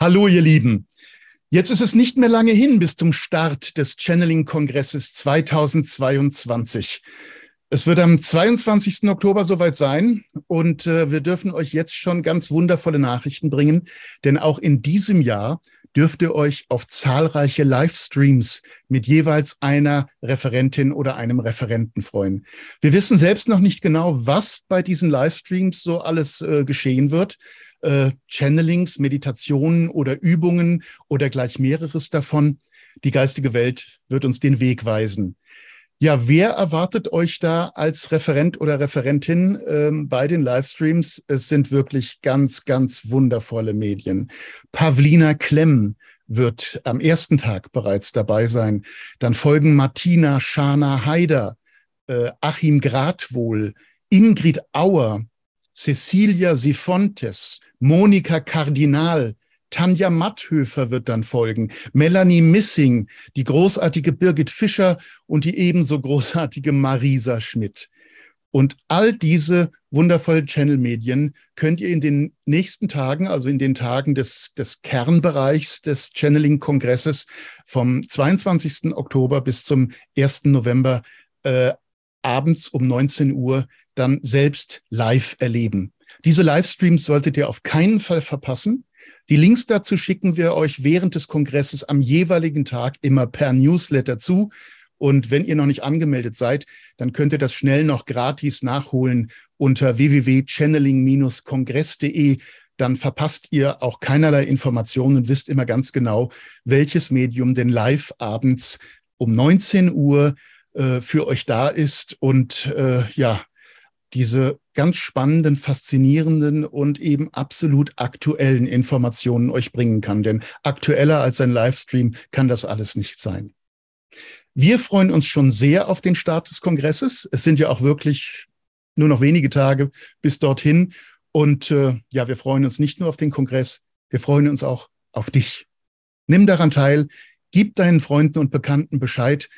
Hallo, ihr Lieben. Jetzt ist es nicht mehr lange hin bis zum Start des Channeling-Kongresses 2022. Es wird am 22. Oktober soweit sein und äh, wir dürfen euch jetzt schon ganz wundervolle Nachrichten bringen, denn auch in diesem Jahr dürft ihr euch auf zahlreiche Livestreams mit jeweils einer Referentin oder einem Referenten freuen. Wir wissen selbst noch nicht genau, was bei diesen Livestreams so alles äh, geschehen wird äh, Channelings, Meditationen oder Übungen oder gleich mehreres davon. Die geistige Welt wird uns den Weg weisen. Ja, wer erwartet euch da als Referent oder Referentin ähm, bei den Livestreams? Es sind wirklich ganz, ganz wundervolle Medien. Pavlina Klemm wird am ersten Tag bereits dabei sein. Dann folgen Martina Schana Haider, äh, Achim Gradwohl, Ingrid Auer, Cecilia Sifontes, Monika Kardinal, Tanja Matthöfer wird dann folgen, Melanie Missing, die großartige Birgit Fischer und die ebenso großartige Marisa Schmidt. Und all diese wundervollen Channel-Medien könnt ihr in den nächsten Tagen, also in den Tagen des, des Kernbereichs des Channeling-Kongresses vom 22. Oktober bis zum 1. November äh, abends um 19 Uhr dann selbst live erleben. Diese Livestreams solltet ihr auf keinen Fall verpassen. Die Links dazu schicken wir euch während des Kongresses am jeweiligen Tag immer per Newsletter zu. Und wenn ihr noch nicht angemeldet seid, dann könnt ihr das schnell noch gratis nachholen unter www.channeling-kongress.de. Dann verpasst ihr auch keinerlei Informationen und wisst immer ganz genau, welches Medium denn live abends um 19 Uhr äh, für euch da ist. Und äh, ja, diese ganz spannenden, faszinierenden und eben absolut aktuellen Informationen euch bringen kann. Denn aktueller als ein Livestream kann das alles nicht sein. Wir freuen uns schon sehr auf den Start des Kongresses. Es sind ja auch wirklich nur noch wenige Tage bis dorthin. Und äh, ja, wir freuen uns nicht nur auf den Kongress, wir freuen uns auch auf dich. Nimm daran teil, gib deinen Freunden und Bekannten Bescheid.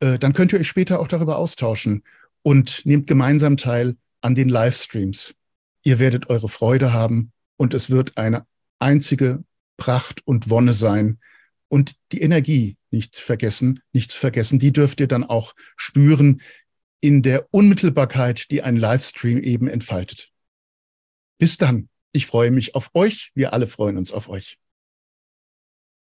Äh, dann könnt ihr euch später auch darüber austauschen und nehmt gemeinsam teil an den Livestreams. Ihr werdet eure Freude haben und es wird eine einzige Pracht und Wonne sein. Und die Energie nicht vergessen, nichts vergessen, die dürft ihr dann auch spüren in der Unmittelbarkeit, die ein Livestream eben entfaltet. Bis dann. Ich freue mich auf euch. Wir alle freuen uns auf euch.